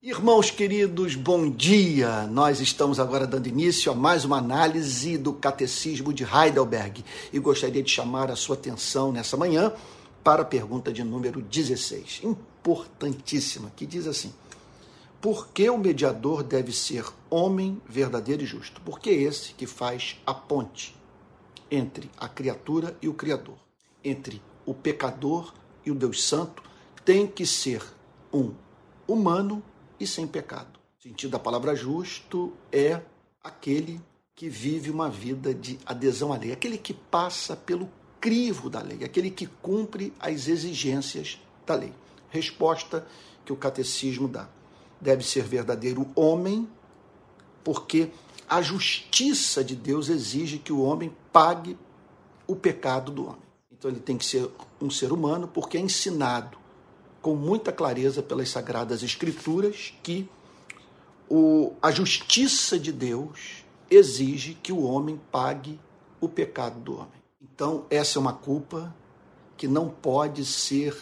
Irmãos queridos, bom dia! Nós estamos agora dando início a mais uma análise do Catecismo de Heidelberg e gostaria de chamar a sua atenção nessa manhã para a pergunta de número 16, importantíssima, que diz assim: Por que o mediador deve ser homem verdadeiro e justo? Porque é esse que faz a ponte entre a criatura e o Criador, entre o pecador e o Deus Santo, tem que ser um humano e sem pecado. O sentido da palavra justo é aquele que vive uma vida de adesão à lei, aquele que passa pelo crivo da lei, aquele que cumpre as exigências da lei. Resposta que o catecismo dá. Deve ser verdadeiro homem, porque a justiça de Deus exige que o homem pague o pecado do homem. Então ele tem que ser um ser humano, porque é ensinado com muita clareza pelas Sagradas Escrituras que o, a justiça de Deus exige que o homem pague o pecado do homem. Então, essa é uma culpa que não pode ser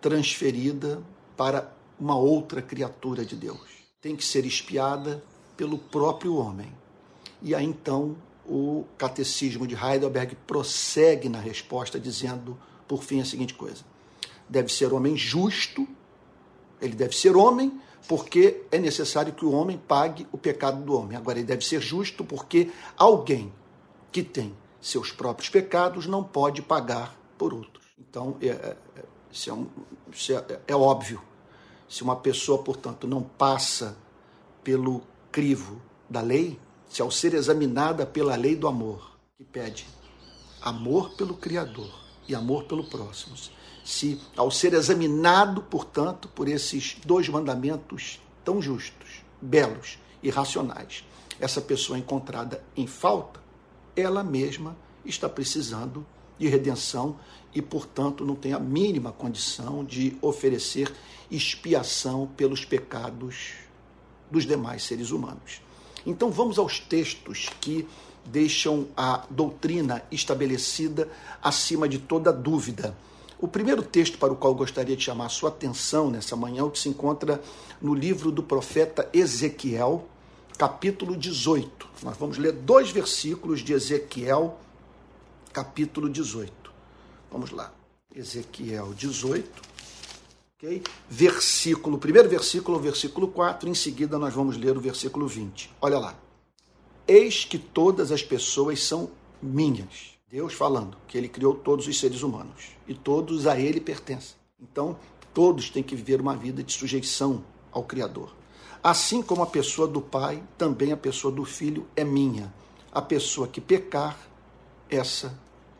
transferida para uma outra criatura de Deus. Tem que ser espiada pelo próprio homem. E aí então o catecismo de Heidelberg prossegue na resposta dizendo, por fim, a seguinte coisa: deve ser homem justo, ele deve ser homem porque é necessário que o homem pague o pecado do homem. Agora, ele deve ser justo porque alguém que tem seus próprios pecados não pode pagar por outros. Então, é, é, é, um, isso é, é óbvio. Se uma pessoa, portanto, não passa pelo crivo da lei, se ao ser examinada pela lei do amor, que pede amor pelo Criador e amor pelo próximo, se, ao ser examinado, portanto, por esses dois mandamentos tão justos, belos e racionais, essa pessoa encontrada em falta, ela mesma está precisando de redenção e, portanto, não tem a mínima condição de oferecer expiação pelos pecados dos demais seres humanos. Então, vamos aos textos que deixam a doutrina estabelecida acima de toda dúvida. O primeiro texto para o qual gostaria de chamar a sua atenção nessa manhã é o que se encontra no livro do profeta Ezequiel, capítulo 18. Nós vamos ler dois versículos de Ezequiel, capítulo 18. Vamos lá. Ezequiel 18, ok? Versículo, primeiro versículo, versículo 4, em seguida nós vamos ler o versículo 20. Olha lá. Eis que todas as pessoas são minhas Deus falando que ele criou todos os seres humanos e todos a ele pertencem. Então, todos têm que viver uma vida de sujeição ao Criador. Assim como a pessoa do Pai, também a pessoa do Filho é minha. A pessoa que pecar, essa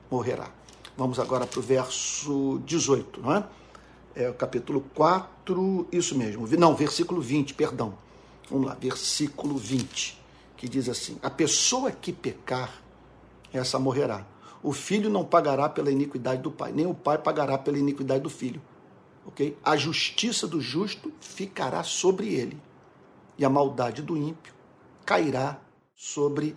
morrerá. Vamos agora para o verso 18, não é? É o capítulo 4, isso mesmo. Não, versículo 20, perdão. Vamos lá, versículo 20, que diz assim: A pessoa que pecar, essa morrerá. O filho não pagará pela iniquidade do pai, nem o pai pagará pela iniquidade do filho. Ok? A justiça do justo ficará sobre ele, e a maldade do ímpio cairá sobre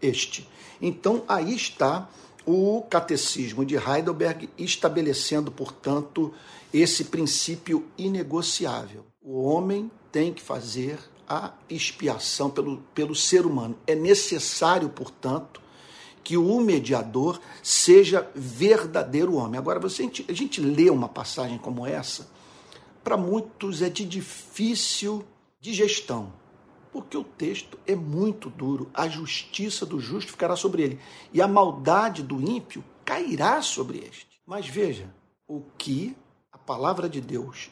este. Então, aí está o catecismo de Heidelberg estabelecendo, portanto, esse princípio inegociável. O homem tem que fazer a expiação pelo, pelo ser humano. É necessário, portanto, que o mediador seja verdadeiro homem. Agora, você, a, gente, a gente lê uma passagem como essa, para muitos é de difícil digestão, porque o texto é muito duro. A justiça do justo ficará sobre ele, e a maldade do ímpio cairá sobre este. Mas veja, o que a palavra de Deus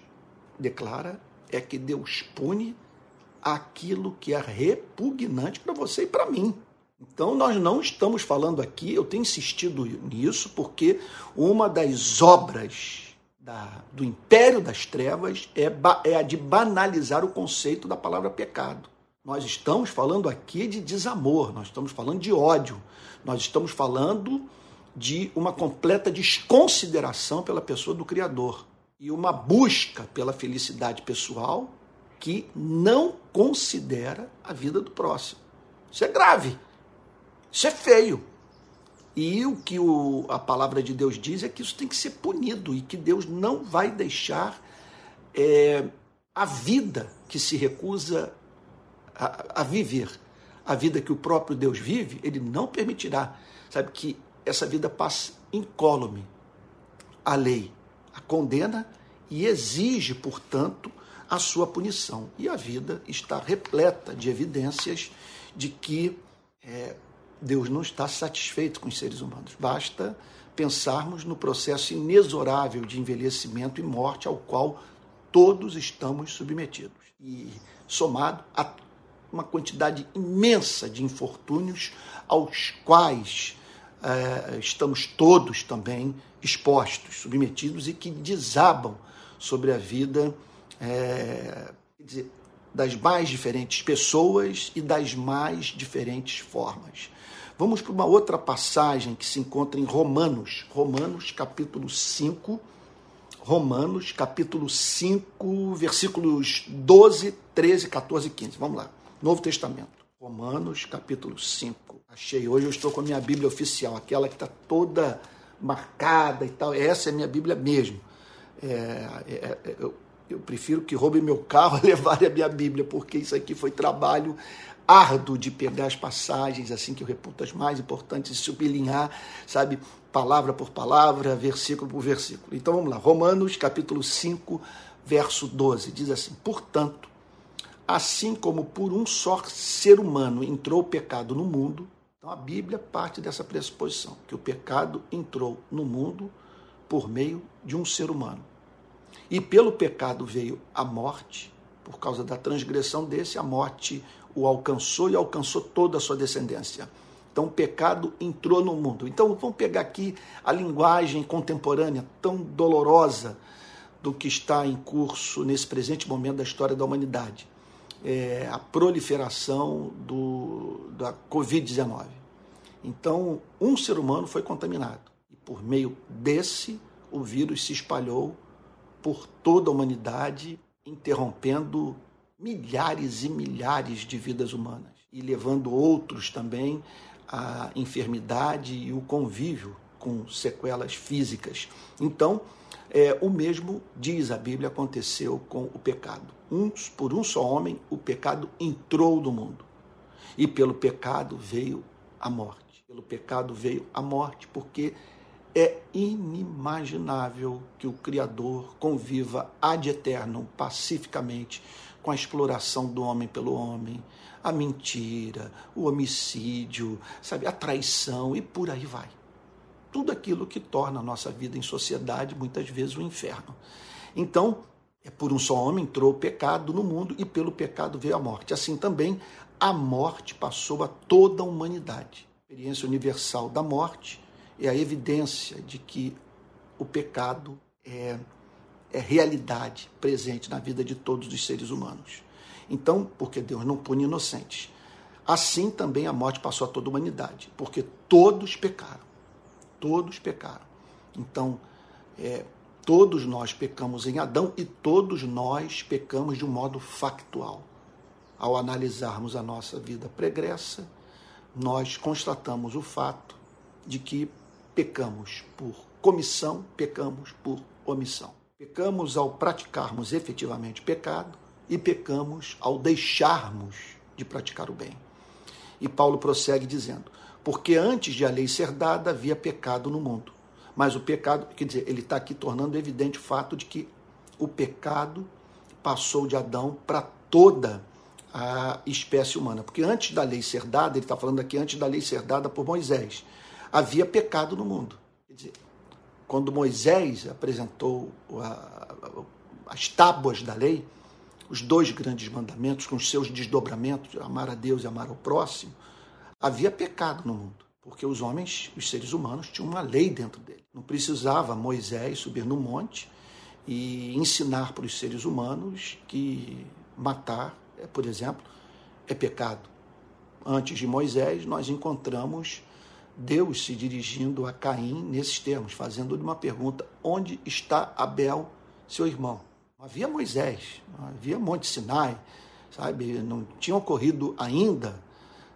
declara é que Deus pune aquilo que é repugnante para você e para mim. Então, nós não estamos falando aqui, eu tenho insistido nisso, porque uma das obras da, do império das trevas é, é a de banalizar o conceito da palavra pecado. Nós estamos falando aqui de desamor, nós estamos falando de ódio, nós estamos falando de uma completa desconsideração pela pessoa do Criador e uma busca pela felicidade pessoal que não considera a vida do próximo. Isso é grave. Isso é feio. E o que o, a palavra de Deus diz é que isso tem que ser punido e que Deus não vai deixar é, a vida que se recusa a, a viver, a vida que o próprio Deus vive, ele não permitirá, sabe, que essa vida passe incólume. A lei a condena e exige, portanto, a sua punição. E a vida está repleta de evidências de que é, Deus não está satisfeito com os seres humanos. Basta pensarmos no processo inexorável de envelhecimento e morte ao qual todos estamos submetidos. E somado a uma quantidade imensa de infortúnios aos quais é, estamos todos também expostos, submetidos e que desabam sobre a vida é, das mais diferentes pessoas e das mais diferentes formas. Vamos para uma outra passagem que se encontra em Romanos, Romanos capítulo 5, Romanos capítulo 5, versículos 12, 13, 14 e 15. Vamos lá. Novo Testamento. Romanos capítulo 5. Achei hoje, eu estou com a minha Bíblia oficial, aquela que está toda marcada e tal. Essa é a minha Bíblia mesmo. É, é, é, eu, eu prefiro que roubem meu carro e levarem a minha Bíblia, porque isso aqui foi trabalho árduo de pegar as passagens, assim que eu reputo as mais importantes, e sublinhar, sabe, palavra por palavra, versículo por versículo. Então vamos lá, Romanos capítulo 5, verso 12, diz assim: Portanto, assim como por um só ser humano entrou o pecado no mundo, então a Bíblia parte dessa pressuposição, que o pecado entrou no mundo por meio de um ser humano. E pelo pecado veio a morte, por causa da transgressão desse, a morte o alcançou e alcançou toda a sua descendência. Então o pecado entrou no mundo. Então vamos pegar aqui a linguagem contemporânea tão dolorosa do que está em curso nesse presente momento da história da humanidade. É a proliferação do, da Covid-19. Então, um ser humano foi contaminado. E por meio desse, o vírus se espalhou por toda a humanidade, interrompendo milhares e milhares de vidas humanas e levando outros também à enfermidade e o convívio com sequelas físicas. Então, é, o mesmo diz a Bíblia aconteceu com o pecado. Uns por um só homem o pecado entrou no mundo e pelo pecado veio a morte. Pelo pecado veio a morte porque é inimaginável que o Criador conviva ad eterno, pacificamente, com a exploração do homem pelo homem, a mentira, o homicídio, sabe, a traição e por aí vai. Tudo aquilo que torna a nossa vida em sociedade muitas vezes um inferno. Então, é por um só homem entrou o pecado no mundo e pelo pecado veio a morte. Assim também a morte passou a toda a humanidade. A experiência universal da morte é a evidência de que o pecado é é realidade presente na vida de todos os seres humanos. Então, porque Deus não pune inocentes, assim também a morte passou a toda a humanidade, porque todos pecaram. Todos pecaram. Então, é, todos nós pecamos em Adão e todos nós pecamos de um modo factual. Ao analisarmos a nossa vida pregressa, nós constatamos o fato de que pecamos por comissão, pecamos por omissão. Pecamos ao praticarmos efetivamente pecado e pecamos ao deixarmos de praticar o bem. E Paulo prossegue dizendo: Porque antes de a lei ser dada havia pecado no mundo. Mas o pecado, quer dizer, ele está aqui tornando evidente o fato de que o pecado passou de Adão para toda a espécie humana. Porque antes da lei ser dada, ele está falando aqui antes da lei ser dada por Moisés, havia pecado no mundo. Dizer, quando Moisés apresentou as tábuas da lei, os dois grandes mandamentos com os seus desdobramentos, amar a Deus e amar ao próximo, havia pecado no mundo, porque os homens, os seres humanos, tinham uma lei dentro dele. Não precisava Moisés subir no monte e ensinar para os seres humanos que matar, é, por exemplo, é pecado. Antes de Moisés, nós encontramos Deus se dirigindo a Caim nesses termos, fazendo-lhe uma pergunta: onde está Abel, seu irmão? Não havia Moisés, não havia Monte Sinai, sabe? Não tinha ocorrido ainda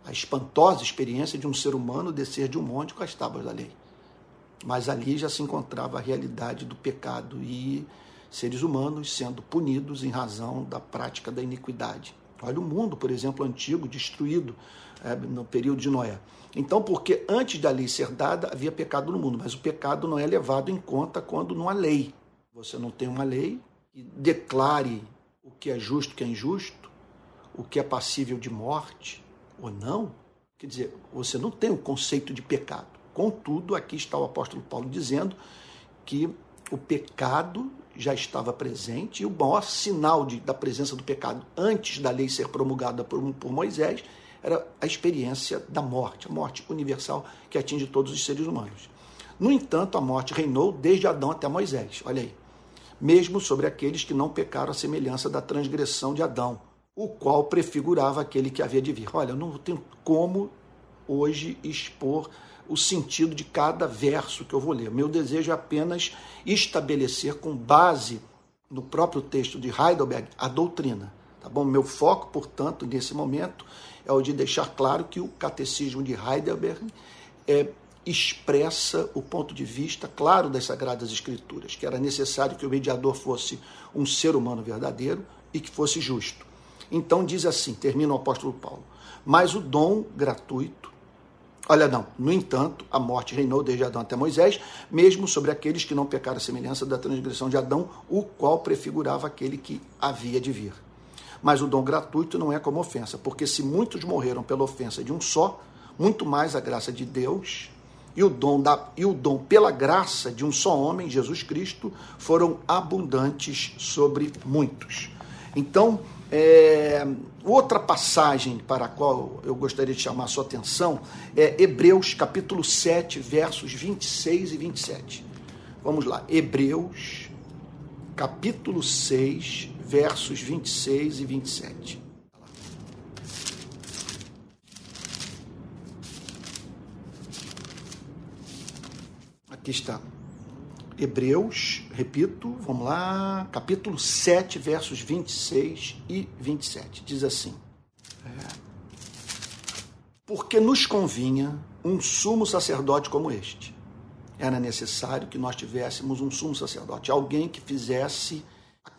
a espantosa experiência de um ser humano descer de um monte com as tábuas da lei. Mas ali já se encontrava a realidade do pecado e seres humanos sendo punidos em razão da prática da iniquidade. Olha o mundo, por exemplo, antigo, destruído no período de Noé. Então, porque antes da lei ser dada, havia pecado no mundo, mas o pecado não é levado em conta quando não há lei. Você não tem uma lei que declare o que é justo, o que é injusto, o que é passível de morte ou não. Quer dizer, você não tem o conceito de pecado. Contudo, aqui está o apóstolo Paulo dizendo que o pecado já estava presente e o maior sinal de, da presença do pecado antes da lei ser promulgada por, por Moisés era a experiência da morte, a morte universal que atinge todos os seres humanos. No entanto, a morte reinou desde Adão até Moisés, olha aí, mesmo sobre aqueles que não pecaram a semelhança da transgressão de Adão, o qual prefigurava aquele que havia de vir. Olha, não tenho como hoje expor o sentido de cada verso que eu vou ler. Meu desejo é apenas estabelecer com base no próprio texto de Heidelberg a doutrina. Tá bom? Meu foco, portanto, nesse momento é o de deixar claro que o catecismo de Heidelberg é, expressa o ponto de vista claro das Sagradas Escrituras, que era necessário que o mediador fosse um ser humano verdadeiro e que fosse justo. Então diz assim, termina o apóstolo Paulo, mas o dom gratuito Olha, não. No entanto, a morte reinou desde Adão até Moisés, mesmo sobre aqueles que não pecaram a semelhança da transgressão de Adão, o qual prefigurava aquele que havia de vir. Mas o dom gratuito não é como ofensa, porque se muitos morreram pela ofensa de um só, muito mais a graça de Deus e o dom da, e o dom pela graça de um só homem, Jesus Cristo, foram abundantes sobre muitos. Então, é, outra passagem para a qual eu gostaria de chamar a sua atenção é Hebreus capítulo 7, versos 26 e 27. Vamos lá, Hebreus capítulo 6, versos 26 e 27. Aqui está. Hebreus, repito, vamos lá, capítulo 7, versos 26 e 27. Diz assim: Porque nos convinha um sumo sacerdote como este. Era necessário que nós tivéssemos um sumo sacerdote, alguém que fizesse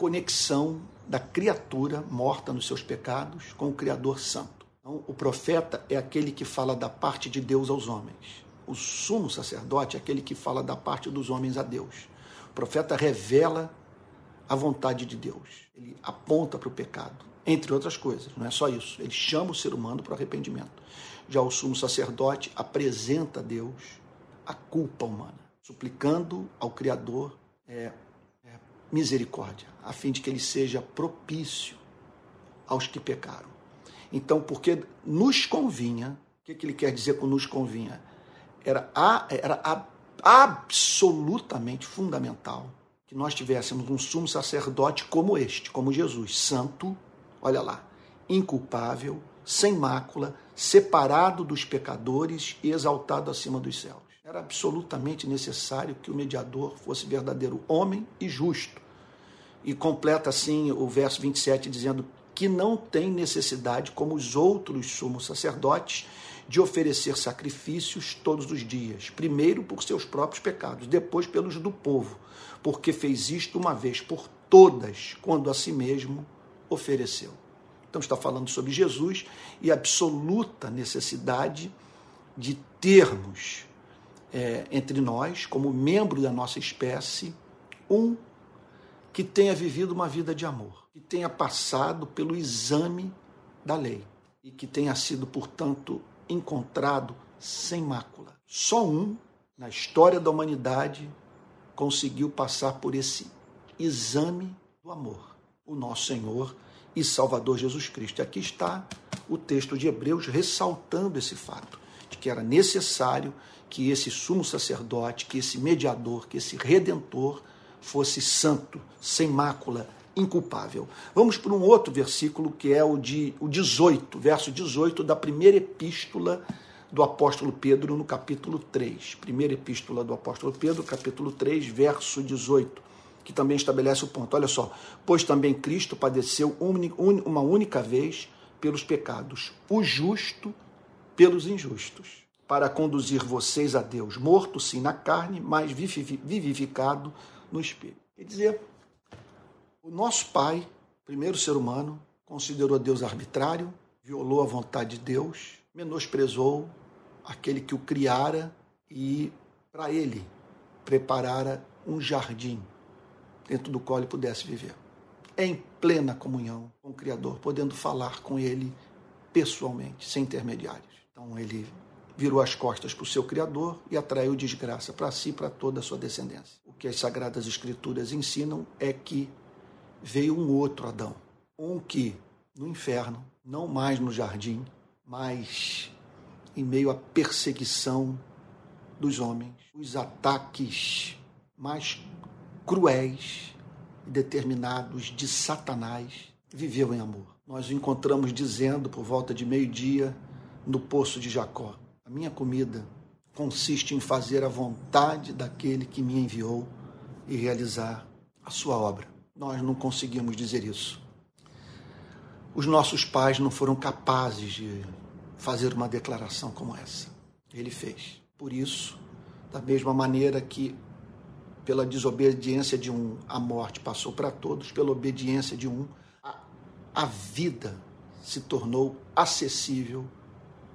conexão da criatura morta nos seus pecados com o Criador Santo. Então, o profeta é aquele que fala da parte de Deus aos homens o sumo sacerdote é aquele que fala da parte dos homens a Deus. O profeta revela a vontade de Deus. Ele aponta para o pecado, entre outras coisas. Não é só isso. Ele chama o ser humano para o arrependimento. Já o sumo sacerdote apresenta a Deus a culpa humana, suplicando ao Criador é, é, misericórdia, a fim de que ele seja propício aos que pecaram. Então, porque nos convinha, o que, que ele quer dizer com nos convinha? era, a, era a, absolutamente fundamental que nós tivéssemos um sumo sacerdote como este, como Jesus, santo, olha lá, inculpável, sem mácula, separado dos pecadores e exaltado acima dos céus. Era absolutamente necessário que o mediador fosse verdadeiro homem e justo. E completa assim o verso 27 dizendo que não tem necessidade, como os outros sumos sacerdotes, de oferecer sacrifícios todos os dias, primeiro por seus próprios pecados, depois pelos do povo, porque fez isto uma vez por todas, quando a si mesmo ofereceu. Então está falando sobre Jesus e a absoluta necessidade de termos é, entre nós, como membro da nossa espécie, um que tenha vivido uma vida de amor, que tenha passado pelo exame da lei e que tenha sido, portanto, encontrado sem mácula. Só um na história da humanidade conseguiu passar por esse exame do amor, o nosso Senhor e Salvador Jesus Cristo. Aqui está o texto de Hebreus ressaltando esse fato, de que era necessário que esse sumo sacerdote, que esse mediador, que esse redentor fosse santo, sem mácula, inculpável. Vamos para um outro versículo que é o de o 18, verso 18 da primeira epístola do apóstolo Pedro no capítulo 3. Primeira epístola do apóstolo Pedro, capítulo 3, verso 18, que também estabelece o ponto. Olha só, pois também Cristo padeceu uma única vez pelos pecados, o justo pelos injustos, para conduzir vocês a Deus, morto sim na carne, mas vivificado no espírito. Quer dizer, O nosso pai, primeiro ser humano, considerou Deus arbitrário, violou a vontade de Deus, menosprezou aquele que o criara e para ele preparara um jardim dentro do qual ele pudesse viver. Em plena comunhão com o Criador, podendo falar com ele pessoalmente, sem intermediários. Então ele virou as costas para o seu Criador e atraiu desgraça para si e para toda a sua descendência. O que as Sagradas Escrituras ensinam é que veio um outro Adão, um que no inferno, não mais no jardim, mas em meio à perseguição dos homens, os ataques mais cruéis e determinados de Satanás, viveu em amor. Nós o encontramos dizendo por volta de meio-dia no poço de Jacó: Minha comida consiste em fazer a vontade daquele que me enviou e realizar a sua obra. Nós não conseguimos dizer isso. Os nossos pais não foram capazes de fazer uma declaração como essa. Ele fez. Por isso, da mesma maneira que pela desobediência de um a morte passou para todos, pela obediência de um a, a vida se tornou acessível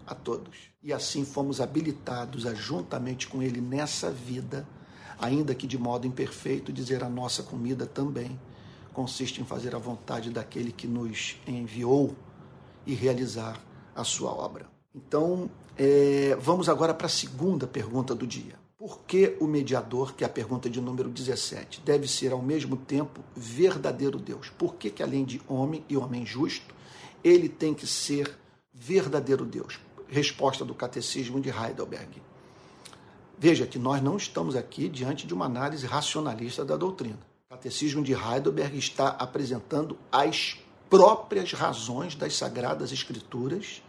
a todos. E assim fomos habilitados a, juntamente com Ele nessa vida, ainda que de modo imperfeito, dizer a nossa comida também consiste em fazer a vontade daquele que nos enviou e realizar a sua obra. Então, é, vamos agora para a segunda pergunta do dia. Por que o mediador, que é a pergunta de número 17, deve ser ao mesmo tempo verdadeiro Deus? Por que, que além de homem e homem justo, ele tem que ser verdadeiro Deus? Resposta do Catecismo de Heidelberg. Veja que nós não estamos aqui diante de uma análise racionalista da doutrina. O Catecismo de Heidelberg está apresentando as próprias razões das Sagradas Escrituras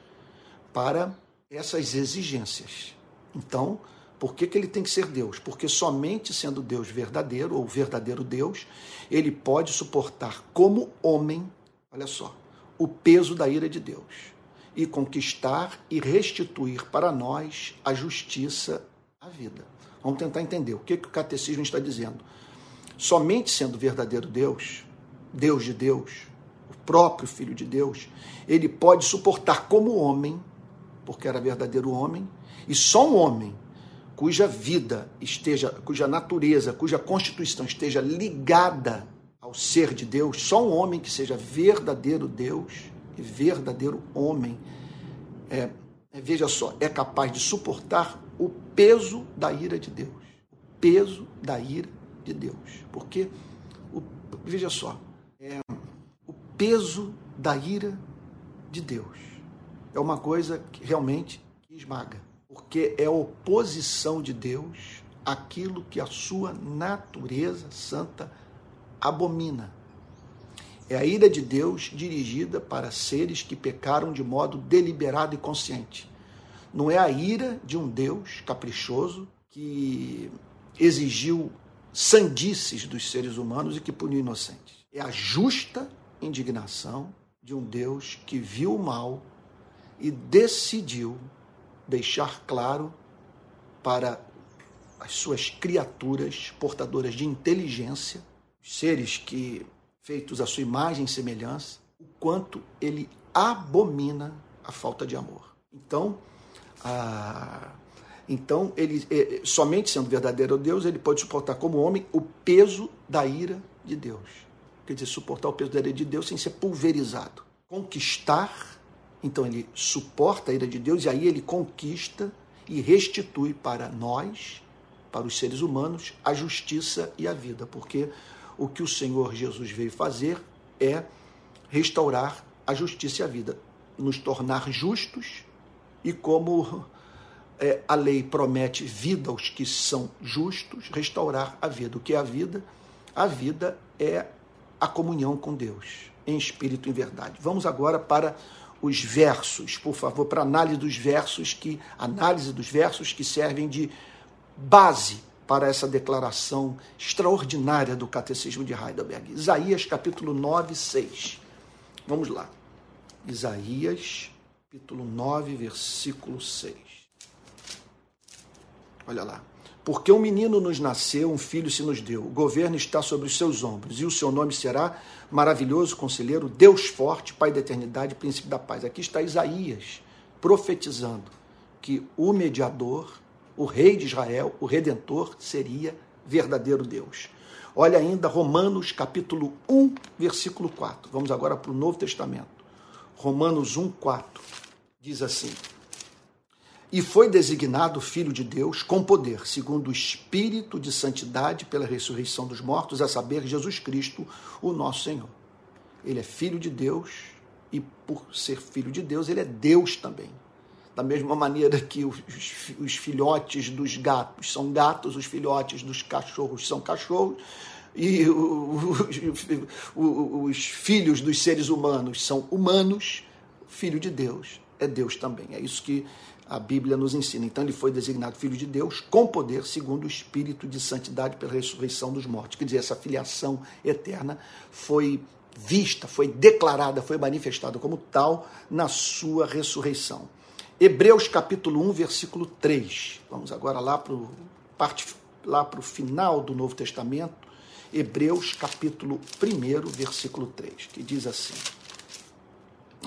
para essas exigências. Então, por que, que ele tem que ser Deus? Porque somente sendo Deus verdadeiro, ou verdadeiro Deus, ele pode suportar como homem, olha só, o peso da ira de Deus e conquistar e restituir para nós a justiça, a vida. Vamos tentar entender o que, que o catecismo está dizendo. Somente sendo verdadeiro Deus, Deus de Deus, o próprio Filho de Deus, ele pode suportar como homem porque era verdadeiro homem, e só um homem cuja vida esteja, cuja natureza, cuja constituição esteja ligada ao ser de Deus, só um homem que seja verdadeiro Deus verdadeiro homem, é, é, veja só, é capaz de suportar o peso da ira de Deus. O peso da ira de Deus. Porque, o, veja só, é, o peso da ira de Deus é uma coisa que realmente esmaga, porque é oposição de Deus àquilo que a sua natureza santa abomina. É a ira de Deus dirigida para seres que pecaram de modo deliberado e consciente. Não é a ira de um Deus caprichoso que exigiu sandices dos seres humanos e que puniu inocentes. É a justa indignação de um Deus que viu o mal e decidiu deixar claro para as suas criaturas portadoras de inteligência, seres que feitos à sua imagem e semelhança, o quanto ele abomina a falta de amor. Então, então ele é, somente sendo verdadeiro Deus, ele pode suportar como homem o peso da ira de Deus. Quer dizer, suportar o peso da ira de Deus sem ser pulverizado. Conquistar então ele suporta a ira de Deus e aí ele conquista e restitui para nós, para os seres humanos, a justiça e a vida, porque o que o Senhor Jesus veio fazer é restaurar a justiça e a vida, nos tornar justos e como é, a lei promete vida aos que são justos, restaurar a vida. O que é a vida? A vida é a comunhão com Deus, em espírito e em verdade. Vamos agora para os versos, por favor, para análise dos versos que análise dos versos que servem de base para essa declaração extraordinária do Catecismo de Heidelberg. Isaías capítulo 9, 6. Vamos lá. Isaías capítulo 9, versículo 6. Olha lá. Porque um menino nos nasceu, um filho se nos deu, o governo está sobre os seus ombros, e o seu nome será maravilhoso conselheiro, Deus forte, Pai da eternidade, príncipe da paz. Aqui está Isaías profetizando que o mediador, o rei de Israel, o redentor, seria verdadeiro Deus. Olha ainda Romanos capítulo 1, versículo 4. Vamos agora para o Novo Testamento. Romanos 1, 4. Diz assim: E foi designado Filho de Deus com poder, segundo o Espírito de santidade pela ressurreição dos mortos, a saber, Jesus Cristo, o nosso Senhor. Ele é Filho de Deus e, por ser Filho de Deus, ele é Deus também. Da mesma maneira que os, os filhotes dos gatos são gatos, os filhotes dos cachorros são cachorros, e os, os filhos dos seres humanos são humanos, filho de Deus é Deus também. É isso que a Bíblia nos ensina. Então ele foi designado filho de Deus com poder, segundo o Espírito de santidade pela ressurreição dos mortos. Quer dizer, essa filiação eterna foi vista, foi declarada, foi manifestada como tal na sua ressurreição. Hebreus capítulo 1, versículo 3. Vamos agora lá para o parte lá para o final do Novo Testamento, Hebreus capítulo 1, versículo 3, que diz assim: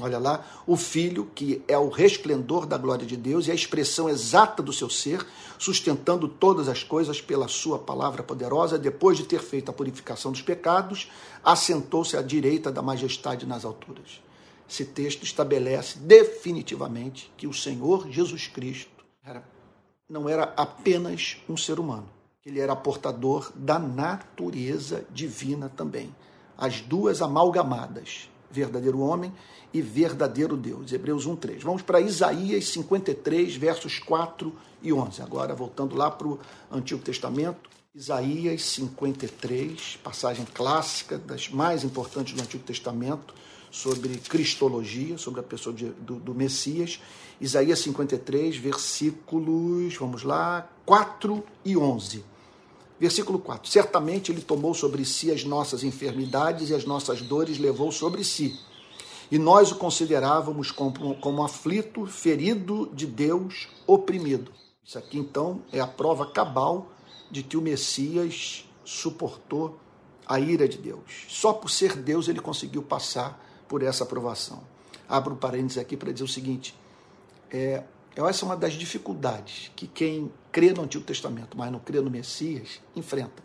Olha lá, o Filho, que é o resplendor da glória de Deus e a expressão exata do seu ser, sustentando todas as coisas pela sua palavra poderosa, depois de ter feito a purificação dos pecados, assentou-se à direita da majestade nas alturas. Esse texto estabelece definitivamente que o Senhor Jesus Cristo era, não era apenas um ser humano, ele era portador da natureza divina também. As duas amalgamadas, verdadeiro homem e verdadeiro Deus. Hebreus 1:3. Vamos para Isaías 53, versos 4 e 11. Agora voltando lá para o Antigo Testamento, Isaías 53, passagem clássica das mais importantes do Antigo Testamento sobre cristologia, sobre a pessoa de, do, do, Messias. Isaías 53, versículos, vamos lá, 4 e 11. Versículo 4: Certamente ele tomou sobre si as nossas enfermidades e as nossas dores levou sobre si. E nós o considerávamos como, como aflito, ferido de Deus, oprimido. Isso aqui então é a prova cabal de que o Messias suportou a ira de Deus. Só por ser Deus ele conseguiu passar por essa aprovação. Abro parênteses aqui para dizer o seguinte: é, essa é uma das dificuldades que quem crê no Antigo Testamento, mas não crê no Messias, enfrenta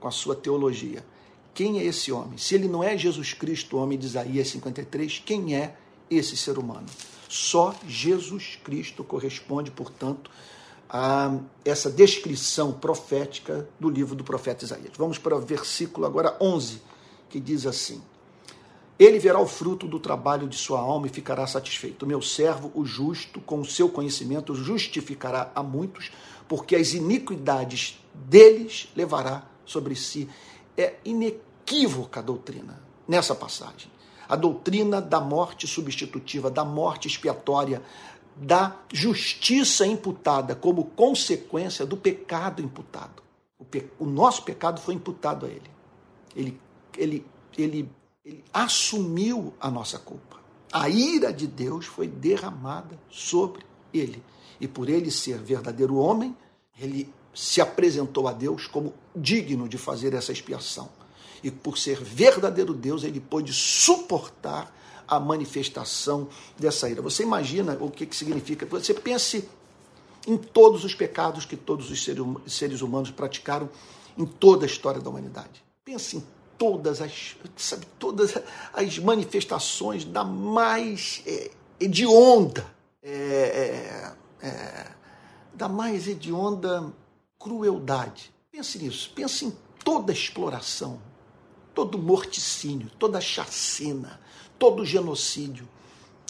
com a sua teologia. Quem é esse homem? Se ele não é Jesus Cristo, homem de Isaías 53, quem é esse ser humano? Só Jesus Cristo corresponde, portanto, a essa descrição profética do livro do profeta Isaías. Vamos para o versículo agora 11, que diz assim: ele verá o fruto do trabalho de sua alma e ficará satisfeito. Meu servo, o justo, com o seu conhecimento, justificará a muitos, porque as iniquidades deles levará sobre si. É inequívoca a doutrina nessa passagem. A doutrina da morte substitutiva, da morte expiatória, da justiça imputada como consequência do pecado imputado. O, pe... o nosso pecado foi imputado a ele. Ele, ele, ele ele assumiu a nossa culpa. A ira de Deus foi derramada sobre ele. E por ele ser verdadeiro homem, ele se apresentou a Deus como digno de fazer essa expiação. E por ser verdadeiro Deus, ele pôde suportar a manifestação dessa ira. Você imagina o que, que significa? Você pense em todos os pecados que todos os seres humanos praticaram em toda a história da humanidade. Pense em todas as, sabe, todas as manifestações da mais é, hedionda, é, é, é, da mais hedionda crueldade. Pense nisso, pense em toda exploração, todo morticínio, toda chacina, todo genocídio,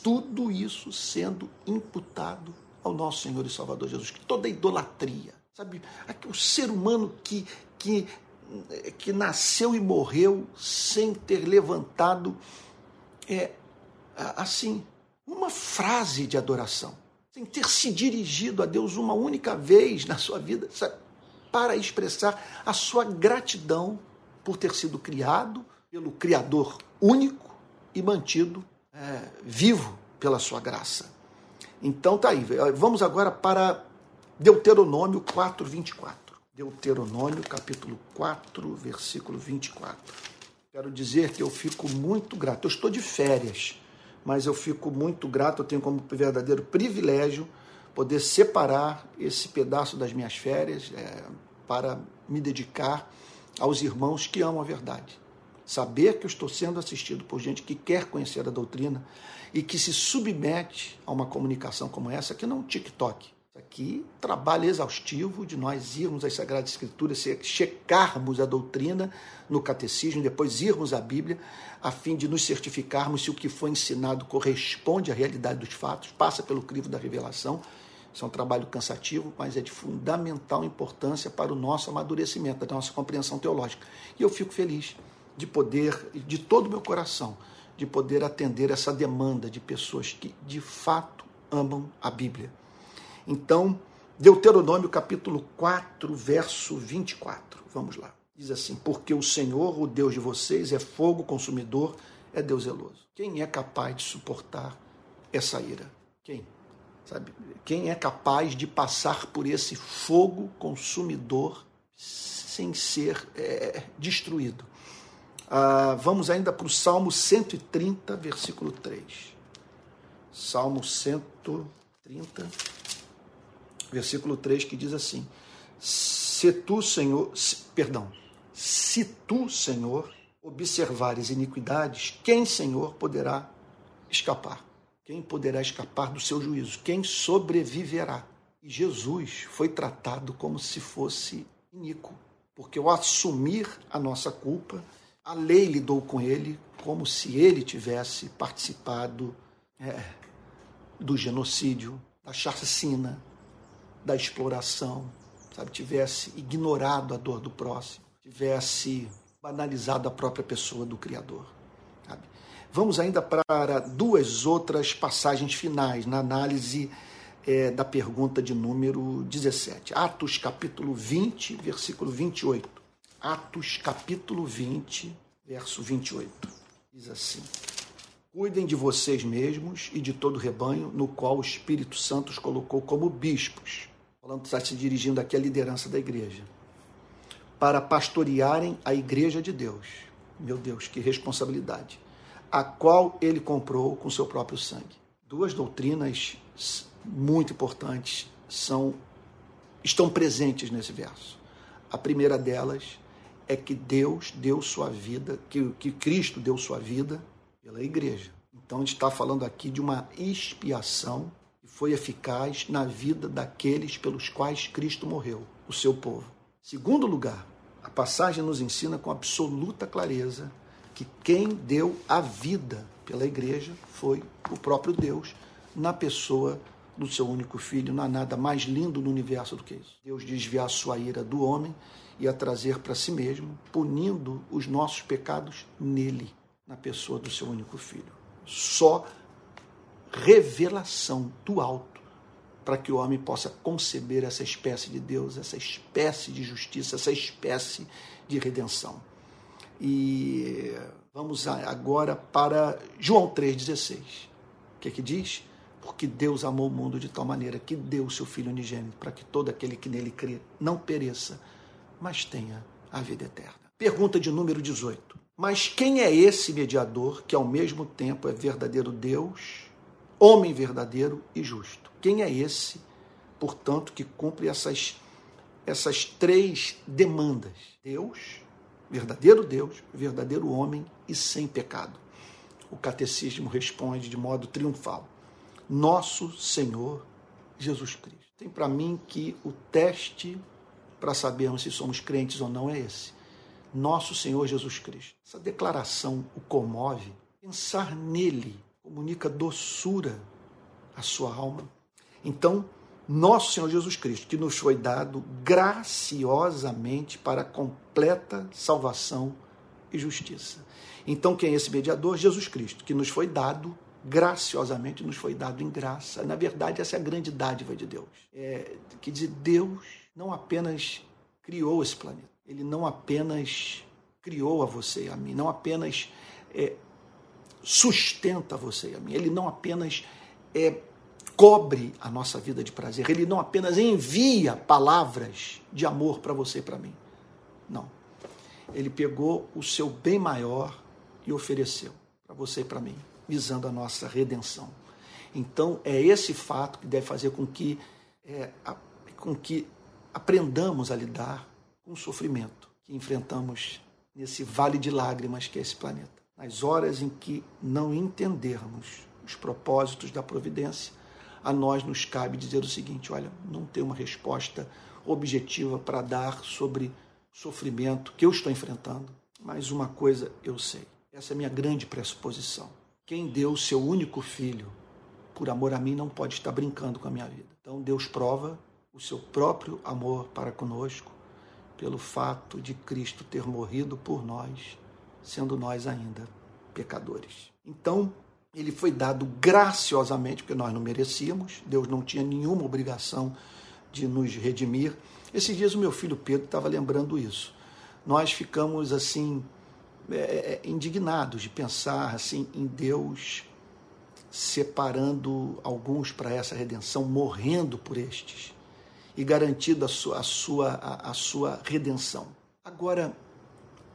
tudo isso sendo imputado ao nosso Senhor e Salvador Jesus toda idolatria, sabe? O ser humano que, que que nasceu e morreu sem ter levantado é, assim uma frase de adoração, sem ter se dirigido a Deus uma única vez na sua vida sabe, para expressar a sua gratidão por ter sido criado pelo Criador único e mantido é, vivo pela sua graça. Então tá aí. Vamos agora para Deuteronômio 4, 24. Deuteronômio, capítulo 4, versículo 24. Quero dizer que eu fico muito grato. Eu estou de férias, mas eu fico muito grato. Eu tenho como verdadeiro privilégio poder separar esse pedaço das minhas férias é, para me dedicar aos irmãos que amam a verdade. Saber que eu estou sendo assistido por gente que quer conhecer a doutrina e que se submete a uma comunicação como essa, que não é um TikTok. Aqui, trabalho exaustivo de nós irmos às Sagradas Escrituras, checarmos a doutrina no catecismo, depois irmos à Bíblia, a fim de nos certificarmos se o que foi ensinado corresponde à realidade dos fatos, passa pelo crivo da revelação. Isso é um trabalho cansativo, mas é de fundamental importância para o nosso amadurecimento, da nossa compreensão teológica. E eu fico feliz de poder, de todo o meu coração, de poder atender essa demanda de pessoas que de fato amam a Bíblia. Então, Deuteronômio capítulo 4, verso 24. Vamos lá. Diz assim: Porque o Senhor, o Deus de vocês, é fogo consumidor, é Deus zeloso. Quem é capaz de suportar essa ira? Quem? Sabe? Quem é capaz de passar por esse fogo consumidor sem ser é, destruído? Ah, vamos ainda para o Salmo 130, versículo 3. Salmo 130, versículo 3, que diz assim: Se tu, Senhor, se, perdão, se tu, Senhor, observares iniquidades, quem, Senhor, poderá escapar? Quem poderá escapar do seu juízo? Quem sobreviverá? E Jesus foi tratado como se fosse iníquo, porque ao assumir a nossa culpa, a lei lidou com ele como se ele tivesse participado é, do genocídio, da chacina, da exploração, sabe? tivesse ignorado a dor do próximo, tivesse banalizado a própria pessoa do Criador. Sabe? Vamos ainda para duas outras passagens finais na análise é, da pergunta de número 17. Atos capítulo 20, versículo 28. Atos capítulo 20, verso 28. Diz assim: Cuidem de vocês mesmos e de todo o rebanho no qual o Espírito Santo os colocou como bispos. Falando, está se dirigindo aqui à liderança da igreja. Para pastorearem a igreja de Deus. Meu Deus, que responsabilidade. A qual ele comprou com seu próprio sangue. Duas doutrinas muito importantes são estão presentes nesse verso. A primeira delas é que Deus deu sua vida, que, que Cristo deu sua vida pela igreja. Então a gente está falando aqui de uma expiação foi eficaz na vida daqueles pelos quais Cristo morreu, o seu povo. Segundo lugar, a passagem nos ensina com absoluta clareza que quem deu a vida pela igreja foi o próprio Deus, na pessoa do seu único filho. Não há nada mais lindo no universo do que isso. Deus desviar a sua ira do homem e a trazer para si mesmo, punindo os nossos pecados nele, na pessoa do seu único filho. Só revelação do alto para que o homem possa conceber essa espécie de Deus, essa espécie de justiça, essa espécie de redenção. E vamos agora para João 3,16. O que, é que diz? Porque Deus amou o mundo de tal maneira que deu o seu Filho unigênito para que todo aquele que nele crê não pereça, mas tenha a vida eterna. Pergunta de número 18. Mas quem é esse mediador que ao mesmo tempo é verdadeiro Deus, homem verdadeiro e justo? Quem é esse, portanto, que cumpre essas, essas três demandas? Deus, verdadeiro Deus, verdadeiro homem e sem pecado. O catecismo responde de modo triunfal: Nosso Senhor Jesus Cristo. Tem para mim que o teste para sabermos se somos crentes ou não é esse. Nosso Senhor Jesus Cristo. Essa declaração o comove. Pensar nele comunica doçura à sua alma. Então, nosso Senhor Jesus Cristo, que nos foi dado graciosamente para completa salvação e justiça. Então, quem é esse mediador? Jesus Cristo, que nos foi dado graciosamente, nos foi dado em graça. Na verdade, essa é a grande dádiva de Deus. É, que diz Deus não apenas criou esse planeta, ele não apenas criou a você e a mim, não apenas é, sustenta você e a mim, ele não apenas é, cobre a nossa vida de prazer. Ele não apenas envia palavras de amor para você e para mim. Não. Ele pegou o seu bem maior e ofereceu para você e para mim, visando a nossa redenção. Então, é esse fato que deve fazer com que, é, a, com que aprendamos a lidar com o sofrimento que enfrentamos nesse vale de lágrimas que é esse planeta. Nas horas em que não entendermos os propósitos da providência, a nós nos cabe dizer o seguinte: olha, não tem uma resposta objetiva para dar sobre sofrimento que eu estou enfrentando, mas uma coisa eu sei. Essa é a minha grande pressuposição. Quem deu seu único filho por amor a mim não pode estar brincando com a minha vida. Então Deus prova o seu próprio amor para conosco pelo fato de Cristo ter morrido por nós, sendo nós ainda pecadores. Então, ele foi dado graciosamente, porque nós não merecíamos, Deus não tinha nenhuma obrigação de nos redimir. Esses dias o meu filho Pedro estava lembrando isso. Nós ficamos assim é, é, indignados de pensar assim em Deus separando alguns para essa redenção, morrendo por estes e garantindo a sua, a sua, a, a sua redenção. Agora,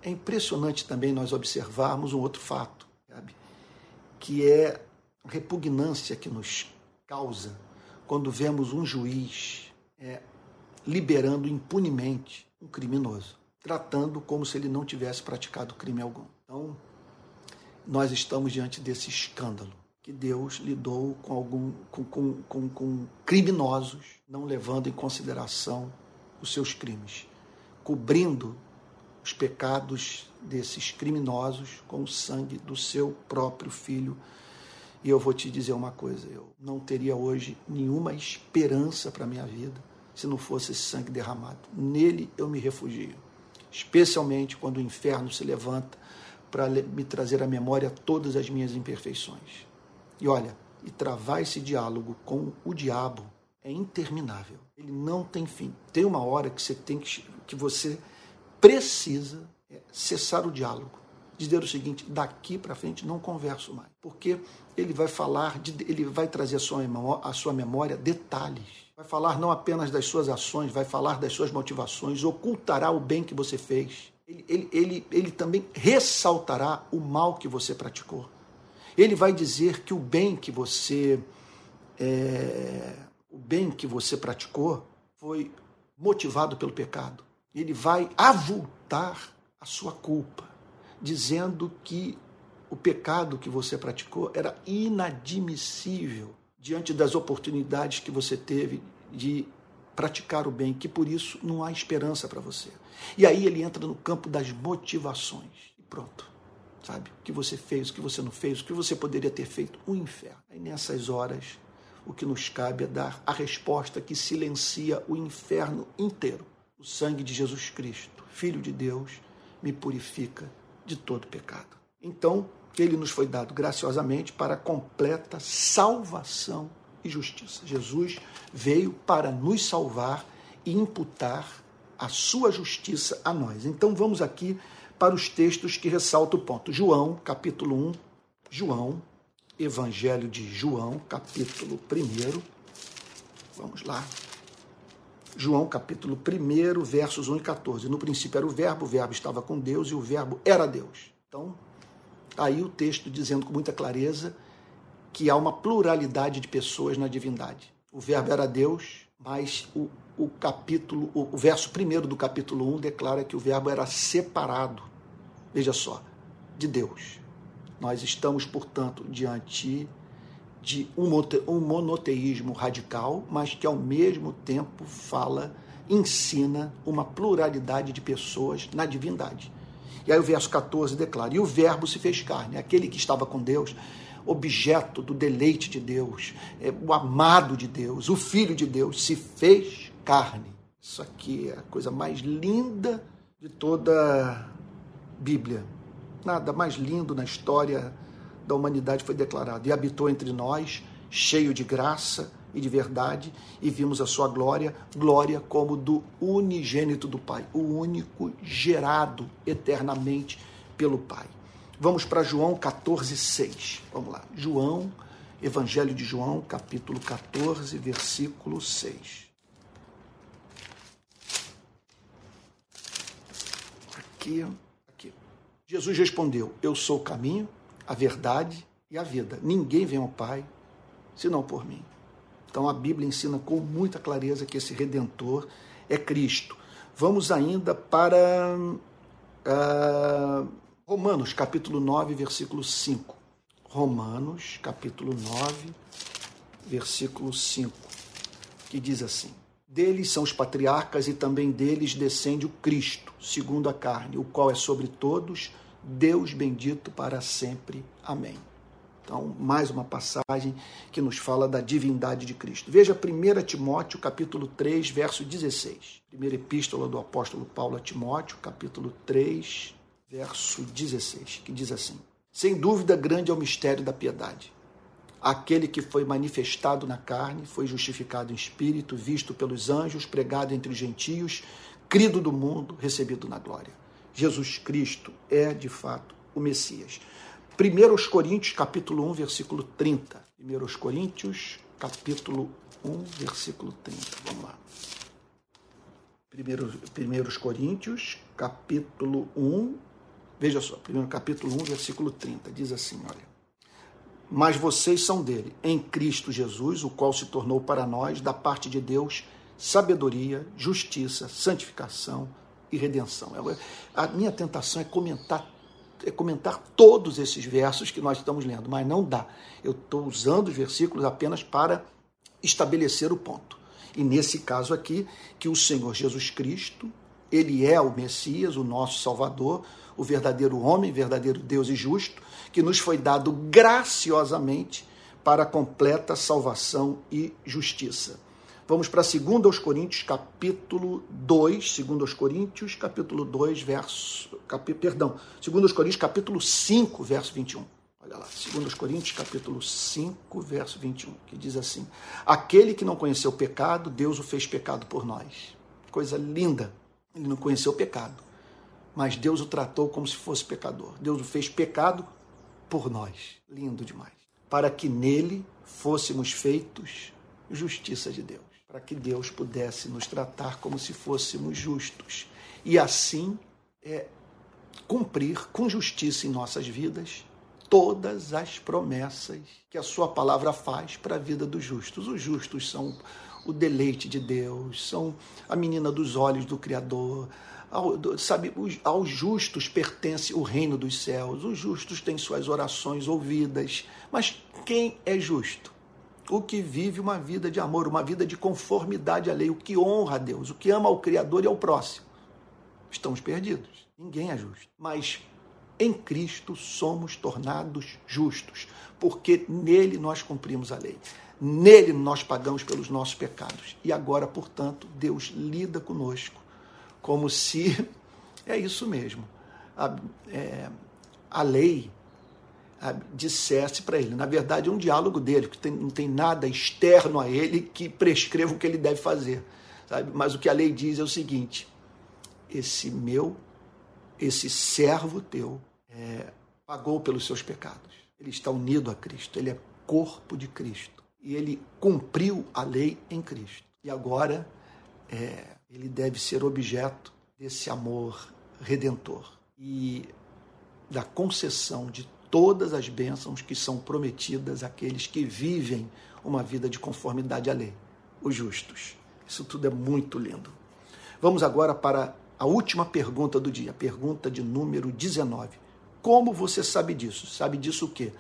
é impressionante também nós observarmos um outro fato, sabe? que é a repugnância que nos causa quando vemos um juiz é, liberando impunemente um criminoso, tratando como se ele não tivesse praticado crime algum. Então, nós estamos diante desse escândalo que Deus lidou com, algum, com, com, com, com criminosos, não levando em consideração os seus crimes, cobrindo os pecados desses criminosos com o sangue do seu próprio filho. E eu vou te dizer uma coisa: eu não teria hoje nenhuma esperança para a minha vida se não fosse esse sangue derramado. Nele eu me refugio, especialmente quando o inferno se levanta para me trazer à memória todas as minhas imperfeições. E olha, e travar esse diálogo com o diabo é interminável. Ele não tem fim. Tem uma hora que você tem que, que você precisa é, cessar o diálogo, dizer o seguinte: daqui para frente não converso mais, porque ele vai falar, de, ele vai trazer a sua, memória, a sua memória detalhes, vai falar não apenas das suas ações, vai falar das suas motivações, ocultará o bem que você fez. Ele, ele, ele, ele também ressaltará o mal que você praticou. Ele vai dizer que o bem que você é, o bem que você praticou foi motivado pelo pecado. Ele vai avultar a sua culpa, dizendo que o pecado que você praticou era inadmissível diante das oportunidades que você teve de praticar o bem, que por isso não há esperança para você. E aí ele entra no campo das motivações. E pronto sabe? O que você fez, o que você não fez, o que você poderia ter feito, o inferno. Aí nessas horas, o que nos cabe é dar a resposta que silencia o inferno inteiro. O sangue de Jesus Cristo, Filho de Deus, me purifica de todo pecado. Então, ele nos foi dado graciosamente para completa salvação e justiça. Jesus veio para nos salvar e imputar a sua justiça a nós. Então vamos aqui para os textos que ressaltam o ponto. João, capítulo 1, João, Evangelho de João, capítulo 1. Vamos lá. João, capítulo 1, versos 1 e 14. No princípio era o Verbo, o Verbo estava com Deus e o Verbo era Deus. Então, aí o texto dizendo com muita clareza que há uma pluralidade de pessoas na divindade. O Verbo era Deus, mas o, o capítulo, o, o verso primeiro do capítulo 1 declara que o Verbo era separado veja só, de Deus. Nós estamos, portanto, diante de um monoteísmo radical, mas que ao mesmo tempo fala, ensina uma pluralidade de pessoas na divindade. E aí o verso 14 declara: E o Verbo se fez carne, aquele que estava com Deus, objeto do deleite de Deus, é, o amado de Deus, o Filho de Deus, se fez carne. Isso aqui é a coisa mais linda de toda Bíblia. Nada mais lindo na história da humanidade foi declarado. E habitou entre nós, cheio de graça e de verdade, e vimos a sua glória, glória como do unigênito do Pai, o único gerado eternamente pelo Pai. Vamos para João 14, 6. Vamos lá. João, Evangelho de João, capítulo 14, versículo 6. Aqui, aqui. Jesus respondeu: Eu sou o caminho, a verdade e a vida. Ninguém vem ao Pai senão por mim. Então a Bíblia ensina com muita clareza que esse redentor é Cristo. Vamos ainda para uh, Romanos, capítulo 9, versículo 5. Romanos, capítulo 9, versículo 5, que diz assim: Deles são os patriarcas e também deles descende o Cristo, segundo a carne, o qual é sobre todos, Deus bendito para sempre. Amém. Então, mais uma passagem que nos fala da divindade de Cristo. Veja 1 Timóteo, capítulo 3, verso 16. Primeira epístola do apóstolo Paulo a Timóteo, capítulo 3, verso 16, que diz assim: sem dúvida, grande é o mistério da piedade. Aquele que foi manifestado na carne, foi justificado em espírito, visto pelos anjos, pregado entre os gentios, crido do mundo, recebido na glória. Jesus Cristo é, de fato, o Messias. 1 Coríntios, capítulo 1, versículo 30. 1 Coríntios, capítulo 1, versículo 30. Vamos lá. 1 Coríntios, capítulo 1, Veja só, primeiro capítulo 1, versículo 30, diz assim, olha. Mas vocês são dele, em Cristo Jesus, o qual se tornou para nós, da parte de Deus, sabedoria, justiça, santificação e redenção. A minha tentação é comentar é comentar todos esses versos que nós estamos lendo, mas não dá. Eu estou usando os versículos apenas para estabelecer o ponto. E nesse caso aqui, que o Senhor Jesus Cristo, ele é o Messias, o nosso Salvador, o verdadeiro homem, verdadeiro Deus e justo, que nos foi dado graciosamente para a completa salvação e justiça. Vamos para 2 Coríntios, capítulo 2, 2 Coríntios, capítulo 2, verso, capi, perdão, 2 Coríntios, capítulo 5, verso 21. Olha lá, 2 Coríntios, capítulo 5, verso 21, que diz assim: Aquele que não conheceu pecado, Deus o fez pecado por nós. Coisa linda. Ele não conheceu pecado mas Deus o tratou como se fosse pecador. Deus o fez pecado por nós. Lindo demais. Para que nele fôssemos feitos justiça de Deus. Para que Deus pudesse nos tratar como se fôssemos justos. E assim é, cumprir com justiça em nossas vidas todas as promessas que a sua palavra faz para a vida dos justos. Os justos são o deleite de Deus, são a menina dos olhos do Criador, ao, sabe, aos justos pertence o reino dos céus, os justos têm suas orações ouvidas, mas quem é justo? O que vive uma vida de amor, uma vida de conformidade à lei, o que honra a Deus, o que ama ao Criador e ao próximo. Estamos perdidos. Ninguém é justo. Mas em Cristo somos tornados justos, porque nele nós cumprimos a lei. Nele nós pagamos pelos nossos pecados. E agora, portanto, Deus lida conosco como se é isso mesmo. A, é, a lei dissesse para ele. Na verdade, é um diálogo dele, que não tem nada externo a ele que prescreva o que ele deve fazer. Sabe? Mas o que a lei diz é o seguinte: esse meu, esse servo teu, é, pagou pelos seus pecados. Ele está unido a Cristo, ele é corpo de Cristo. E ele cumpriu a lei em Cristo. E agora é, ele deve ser objeto desse amor redentor e da concessão de todas as bênçãos que são prometidas àqueles que vivem uma vida de conformidade à lei, os justos. Isso tudo é muito lindo. Vamos agora para a última pergunta do dia, pergunta de número 19. Como você sabe disso? Sabe disso o quê?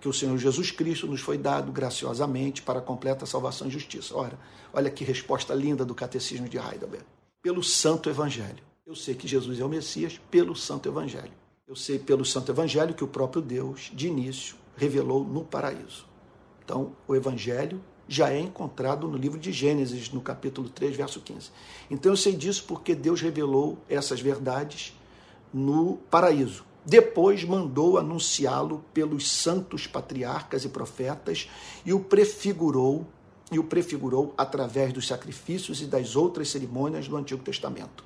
Que o Senhor Jesus Cristo nos foi dado graciosamente para completa salvação e justiça. Ora, olha que resposta linda do Catecismo de Heidelberg pelo Santo Evangelho. Eu sei que Jesus é o Messias pelo Santo Evangelho. Eu sei pelo Santo Evangelho que o próprio Deus, de início, revelou no paraíso. Então, o Evangelho já é encontrado no livro de Gênesis, no capítulo 3, verso 15. Então, eu sei disso porque Deus revelou essas verdades no paraíso. Depois mandou anunciá-lo pelos santos patriarcas e profetas e o prefigurou e o prefigurou através dos sacrifícios e das outras cerimônias do Antigo Testamento.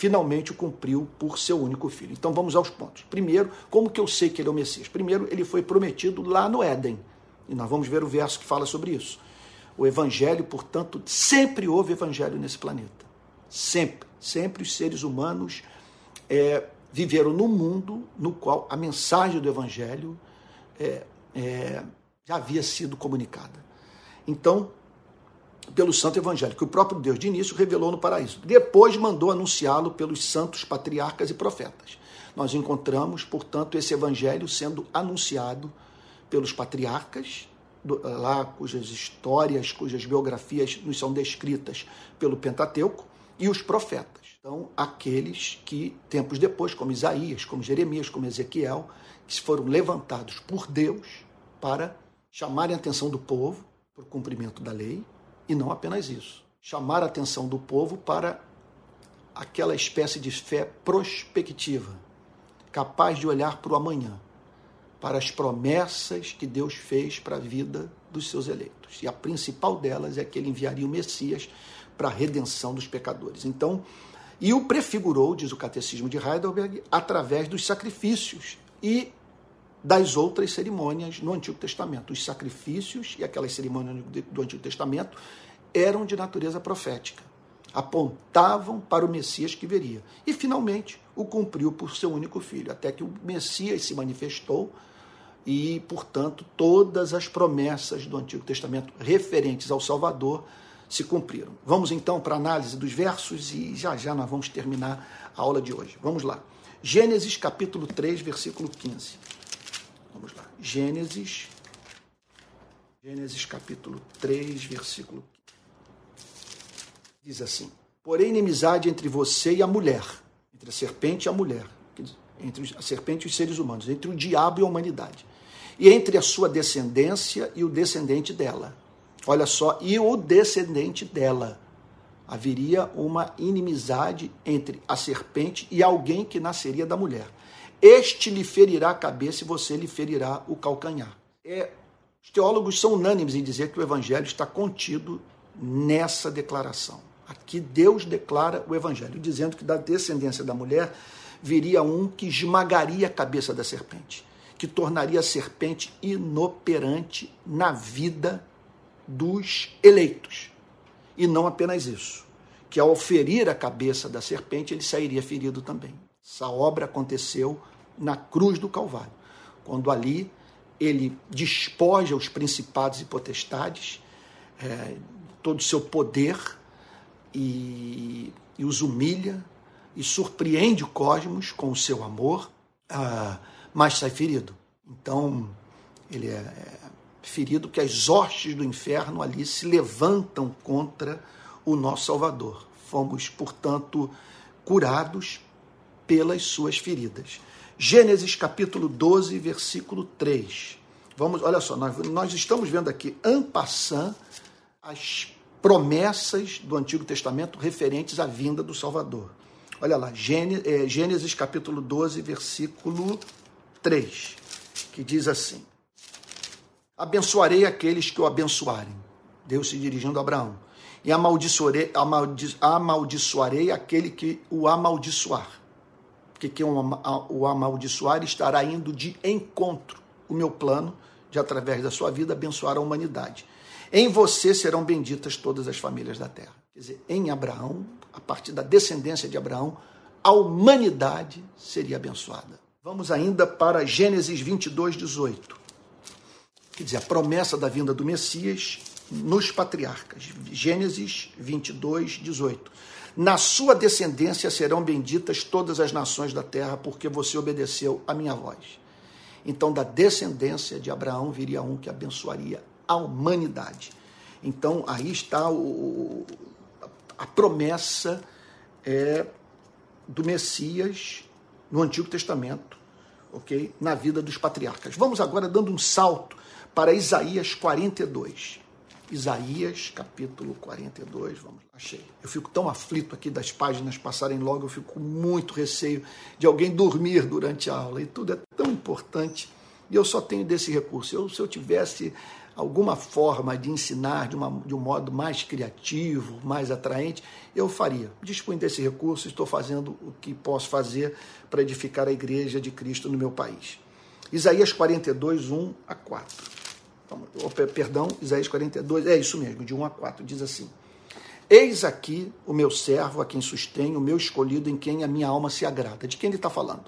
Finalmente o cumpriu por seu único filho. Então vamos aos pontos. Primeiro, como que eu sei que ele é o Messias? Primeiro, ele foi prometido lá no Éden. E nós vamos ver o verso que fala sobre isso. O evangelho, portanto, sempre houve evangelho nesse planeta. Sempre. Sempre os seres humanos é, viveram num mundo no qual a mensagem do evangelho é, é, já havia sido comunicada. Então, pelo santo evangelho, que o próprio Deus de início revelou no paraíso. Depois mandou anunciá-lo pelos santos patriarcas e profetas. Nós encontramos, portanto, esse evangelho sendo anunciado pelos patriarcas, lá cujas histórias, cujas biografias nos são descritas pelo Pentateuco, e os profetas. Então, aqueles que, tempos depois, como Isaías, como Jeremias, como Ezequiel, que foram levantados por Deus para chamarem a atenção do povo para o cumprimento da lei, e não apenas isso, chamar a atenção do povo para aquela espécie de fé prospectiva, capaz de olhar para o amanhã, para as promessas que Deus fez para a vida dos seus eleitos. E a principal delas é que ele enviaria o Messias para a redenção dos pecadores. Então, e o prefigurou, diz o Catecismo de Heidelberg, através dos sacrifícios e das outras cerimônias no Antigo Testamento. Os sacrifícios e aquelas cerimônias do Antigo Testamento eram de natureza profética, apontavam para o Messias que viria. E finalmente o cumpriu por seu único filho, até que o Messias se manifestou e, portanto, todas as promessas do Antigo Testamento referentes ao Salvador se cumpriram. Vamos então para a análise dos versos e já já nós vamos terminar a aula de hoje. Vamos lá. Gênesis capítulo 3, versículo 15. Gênesis, Gênesis capítulo 3, versículo 15. Diz assim: Porém, inimizade entre você e a mulher, entre a serpente e a mulher, entre a serpente e os seres humanos, entre o diabo e a humanidade, e entre a sua descendência e o descendente dela. Olha só, e o descendente dela. Haveria uma inimizade entre a serpente e alguém que nasceria da mulher. Este lhe ferirá a cabeça e você lhe ferirá o calcanhar. É, os teólogos são unânimes em dizer que o evangelho está contido nessa declaração. Aqui Deus declara o evangelho, dizendo que da descendência da mulher viria um que esmagaria a cabeça da serpente, que tornaria a serpente inoperante na vida dos eleitos. E não apenas isso, que ao ferir a cabeça da serpente, ele sairia ferido também. Essa obra aconteceu na cruz do Calvário, quando ali ele despoja os principados e potestades, é, todo o seu poder, e, e, os humilha e surpreende o cosmos com o seu amor, ah, mas sai ferido. Então, ele é, é ferido que as hostes do inferno ali se levantam contra o nosso Salvador. Fomos, portanto, curados pelas suas feridas. Gênesis capítulo 12, versículo 3. Vamos, olha só, nós, nós estamos vendo aqui, en passant, as promessas do Antigo Testamento referentes à vinda do Salvador. Olha lá, Gênesis, é, Gênesis capítulo 12, versículo 3, que diz assim: Abençoarei aqueles que o abençoarem. Deus se dirigindo a Abraão e amaldiçoarei, amaldiçoarei aquele que o amaldiçoar. Porque quem o amaldiçoar estará indo de encontro o meu plano de, através da sua vida, abençoar a humanidade. Em você serão benditas todas as famílias da terra. Quer dizer, em Abraão, a partir da descendência de Abraão, a humanidade seria abençoada. Vamos ainda para Gênesis 22, 18. Quer dizer, a promessa da vinda do Messias nos patriarcas. Gênesis 22, 18. Na sua descendência serão benditas todas as nações da terra, porque você obedeceu a minha voz. Então, da descendência de Abraão viria um que abençoaria a humanidade. Então, aí está o, a promessa é, do Messias no Antigo Testamento, ok? Na vida dos patriarcas. Vamos agora dando um salto para Isaías 42. Isaías, capítulo 42, vamos lá, achei. Eu fico tão aflito aqui das páginas passarem logo, eu fico com muito receio de alguém dormir durante a aula, e tudo é tão importante, e eu só tenho desse recurso. Eu, se eu tivesse alguma forma de ensinar de, uma, de um modo mais criativo, mais atraente, eu faria. Dispunho desse recurso, estou fazendo o que posso fazer para edificar a igreja de Cristo no meu país. Isaías 42, 1 a 4. Perdão, Isaías 42, é isso mesmo, de 1 a 4, diz assim: Eis aqui o meu servo, a quem sustenho, o meu escolhido, em quem a minha alma se agrada. De quem ele está falando?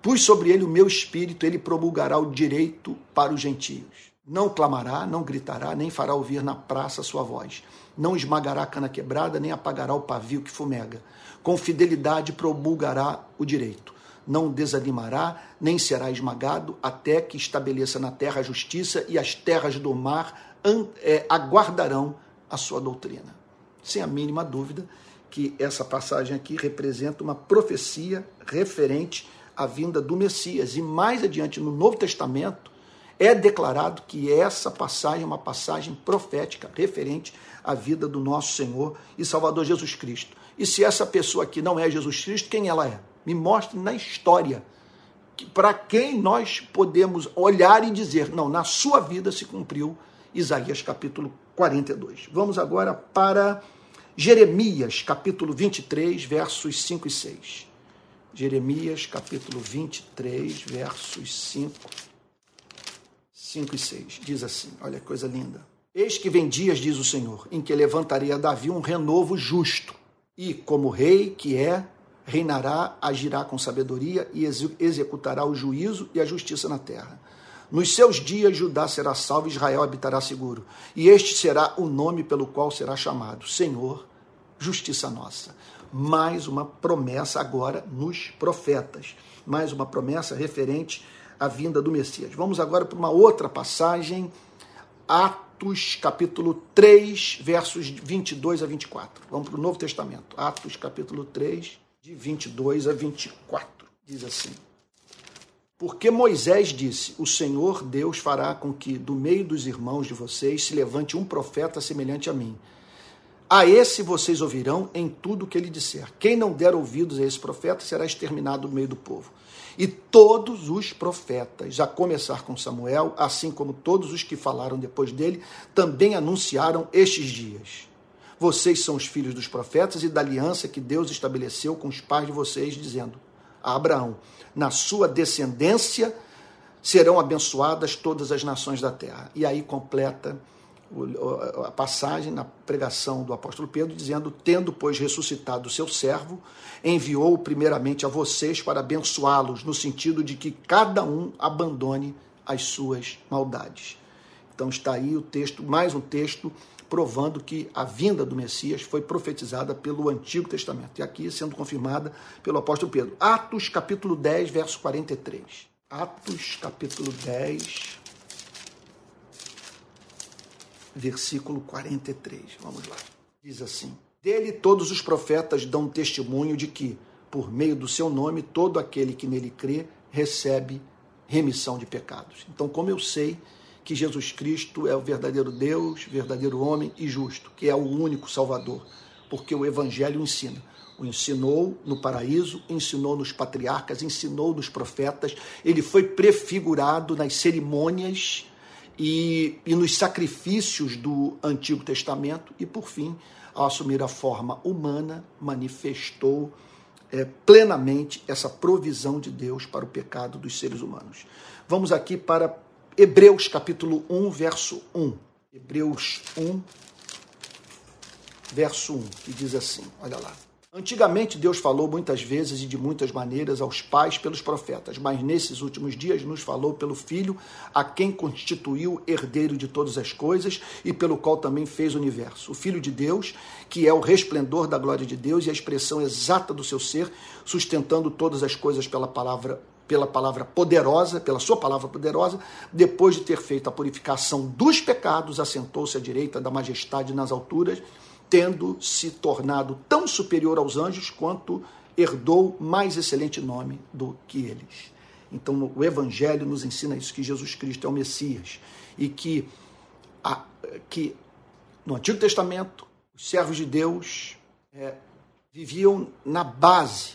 Pus sobre ele o meu espírito, ele promulgará o direito para os gentios. Não clamará, não gritará, nem fará ouvir na praça sua voz. Não esmagará a cana quebrada, nem apagará o pavio que fumega. Com fidelidade promulgará o direito. Não desanimará, nem será esmagado, até que estabeleça na terra a justiça e as terras do mar é, aguardarão a sua doutrina. Sem a mínima dúvida que essa passagem aqui representa uma profecia referente à vinda do Messias. E mais adiante, no Novo Testamento, é declarado que essa passagem é uma passagem profética referente à vida do nosso Senhor e Salvador Jesus Cristo. E se essa pessoa aqui não é Jesus Cristo, quem ela é? Me mostre na história para quem nós podemos olhar e dizer, não, na sua vida se cumpriu Isaías capítulo 42. Vamos agora para Jeremias capítulo 23, versos 5 e 6. Jeremias capítulo 23, versos 5, 5 e 6. Diz assim: olha que coisa linda. Eis que vem dias, diz o Senhor, em que levantarei a Davi um renovo justo, e como rei que é, reinará, agirá com sabedoria e executará o juízo e a justiça na terra. Nos seus dias Judá será salvo Israel habitará seguro. E este será o nome pelo qual será chamado Senhor, justiça nossa mais uma promessa agora nos profetas, mais uma promessa referente à vinda do Messias. Vamos agora para uma outra passagem, Atos capítulo 3, versos 22 a 24. Vamos para o Novo Testamento, Atos capítulo 3, de 22 a 24. Diz assim: Porque Moisés disse: O Senhor Deus fará com que do meio dos irmãos de vocês se levante um profeta semelhante a mim a esse vocês ouvirão em tudo o que ele disser. Quem não der ouvidos a esse profeta será exterminado no meio do povo. E todos os profetas, a começar com Samuel, assim como todos os que falaram depois dele, também anunciaram estes dias. Vocês são os filhos dos profetas e da aliança que Deus estabeleceu com os pais de vocês, dizendo a Abraão: Na sua descendência serão abençoadas todas as nações da terra. E aí completa a passagem na pregação do apóstolo Pedro, dizendo: Tendo, pois, ressuscitado o seu servo, enviou primeiramente a vocês para abençoá-los, no sentido de que cada um abandone as suas maldades. Então está aí o texto, mais um texto provando que a vinda do Messias foi profetizada pelo Antigo Testamento, e aqui sendo confirmada pelo apóstolo Pedro. Atos capítulo 10, verso 43. Atos capítulo 10, versículo 43. Vamos lá. Diz assim: Dele todos os profetas dão testemunho de que, por meio do seu nome, todo aquele que nele crê recebe remissão de pecados. Então, como eu sei que Jesus Cristo é o verdadeiro Deus, verdadeiro homem e justo, que é o único Salvador, porque o Evangelho ensina. O ensinou no paraíso, ensinou nos patriarcas, ensinou nos profetas, ele foi prefigurado nas cerimônias e, e nos sacrifícios do Antigo Testamento, e por fim, ao assumir a forma humana, manifestou é, plenamente essa provisão de Deus para o pecado dos seres humanos. Vamos aqui para Hebreus capítulo 1, verso 1. Hebreus 1, verso 1, que diz assim: olha lá. Antigamente, Deus falou muitas vezes e de muitas maneiras aos pais pelos profetas, mas nesses últimos dias nos falou pelo Filho, a quem constituiu herdeiro de todas as coisas e pelo qual também fez o universo. O Filho de Deus, que é o resplendor da glória de Deus e a expressão exata do seu ser, sustentando todas as coisas pela palavra pela palavra poderosa, pela sua palavra poderosa, depois de ter feito a purificação dos pecados, assentou-se à direita da majestade nas alturas tendo se tornado tão superior aos anjos quanto herdou mais excelente nome do que eles. Então, o Evangelho nos ensina isso, que Jesus Cristo é o Messias e que, a, que no Antigo Testamento, os servos de Deus é, viviam na base,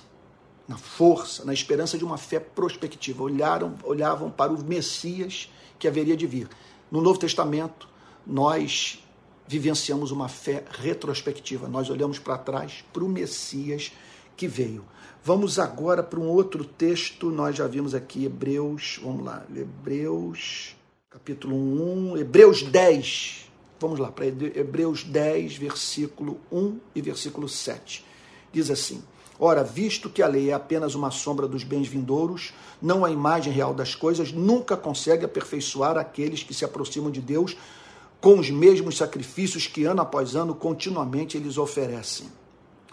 na força, na esperança de uma fé prospectiva, olharam, olhavam para o Messias que haveria de vir. No Novo Testamento, nós vivenciamos uma fé retrospectiva. Nós olhamos para trás para o Messias que veio. Vamos agora para um outro texto. Nós já vimos aqui Hebreus, vamos lá, Hebreus, capítulo 1, Hebreus 10. Vamos lá, para Hebreus 10, versículo 1 e versículo 7. Diz assim: Ora, visto que a lei é apenas uma sombra dos bens vindouros, não a imagem real das coisas, nunca consegue aperfeiçoar aqueles que se aproximam de Deus com os mesmos sacrifícios que ano após ano continuamente eles oferecem.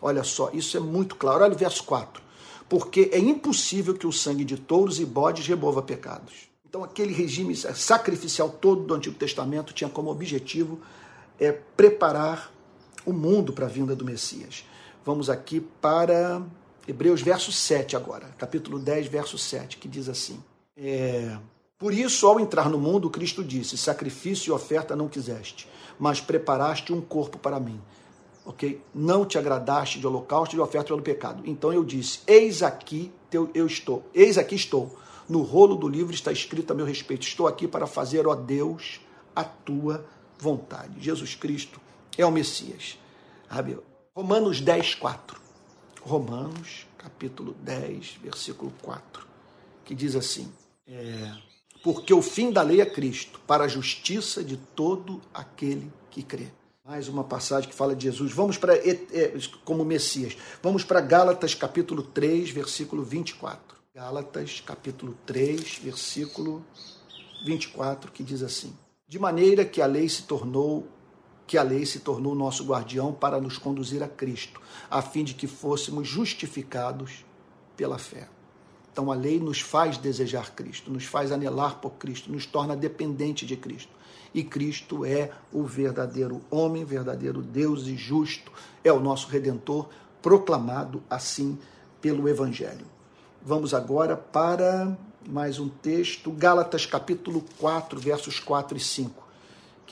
Olha só, isso é muito claro. Olha o verso 4. Porque é impossível que o sangue de touros e bodes remova pecados. Então, aquele regime sacrificial todo do Antigo Testamento tinha como objetivo é, preparar o mundo para a vinda do Messias. Vamos aqui para Hebreus verso 7 agora, capítulo 10, verso 7, que diz assim: é, Por isso, ao entrar no mundo, Cristo disse: Sacrifício e oferta não quiseste, mas preparaste um corpo para mim. Ok? Não te agradaste de holocausto e de oferta pelo pecado. Então eu disse: Eis aqui teu, eu estou, eis aqui estou. No rolo do livro está escrito a meu respeito: Estou aqui para fazer, ó Deus, a tua vontade. Jesus Cristo é o Messias. Sabe? Romanos 10, 4. Romanos, capítulo 10, versículo 4, que diz assim: é, Porque o fim da lei é Cristo, para a justiça de todo aquele que crê. Mais uma passagem que fala de Jesus. Vamos para, como Messias, vamos para Gálatas, capítulo 3, versículo 24. Gálatas, capítulo 3, versículo 24, que diz assim: De maneira que a lei se tornou que a lei se tornou nosso guardião para nos conduzir a Cristo, a fim de que fôssemos justificados pela fé. Então a lei nos faz desejar Cristo, nos faz anelar por Cristo, nos torna dependente de Cristo. E Cristo é o verdadeiro homem, verdadeiro Deus e justo, é o nosso redentor, proclamado assim pelo Evangelho. Vamos agora para mais um texto, Gálatas capítulo 4, versos 4 e 5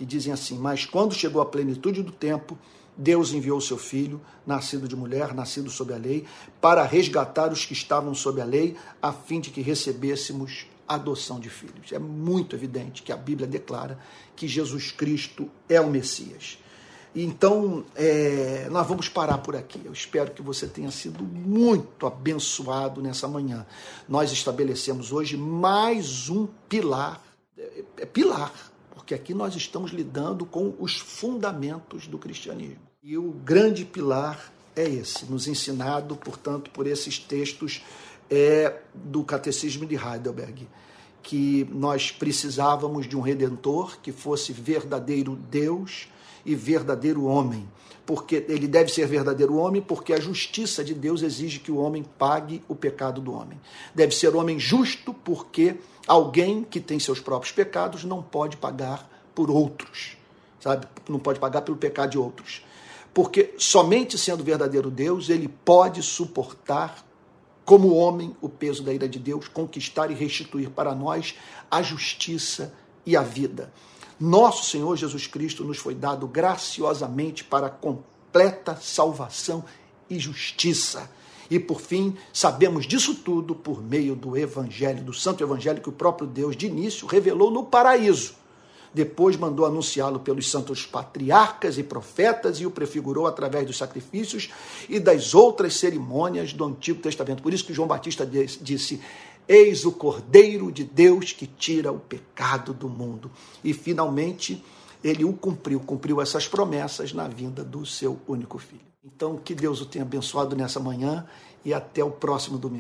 que dizem assim: Mas quando chegou a plenitude do tempo, Deus enviou seu filho, nascido de mulher, nascido sob a lei, para resgatar os que estavam sob a lei, a fim de que recebêssemos adoção de filhos. É muito evidente que a Bíblia declara que Jesus Cristo é o Messias. Então, é, nós vamos parar por aqui. Eu espero que você tenha sido muito abençoado nessa manhã. Nós estabelecemos hoje mais um pilar, é, é pilar porque aqui nós estamos lidando com os fundamentos do cristianismo. E o grande pilar é esse, nos ensinado, portanto, por esses textos é, do Catecismo de Heidelberg, que nós precisávamos de um redentor que fosse verdadeiro Deus e verdadeiro homem. Porque ele deve ser verdadeiro homem, porque a justiça de Deus exige que o homem pague o pecado do homem. Deve ser homem justo, porque Alguém que tem seus próprios pecados não pode pagar por outros, sabe? Não pode pagar pelo pecado de outros. Porque somente sendo verdadeiro Deus, ele pode suportar como homem o peso da ira de Deus, conquistar e restituir para nós a justiça e a vida. Nosso Senhor Jesus Cristo nos foi dado graciosamente para completa salvação e justiça. E por fim, sabemos disso tudo por meio do Evangelho, do Santo Evangelho que o próprio Deus de início revelou no paraíso. Depois mandou anunciá-lo pelos santos patriarcas e profetas e o prefigurou através dos sacrifícios e das outras cerimônias do Antigo Testamento. Por isso que João Batista disse: Eis o Cordeiro de Deus que tira o pecado do mundo. E finalmente ele o cumpriu, cumpriu essas promessas na vinda do seu único filho. Então, que Deus o tenha abençoado nessa manhã e até o próximo domingo.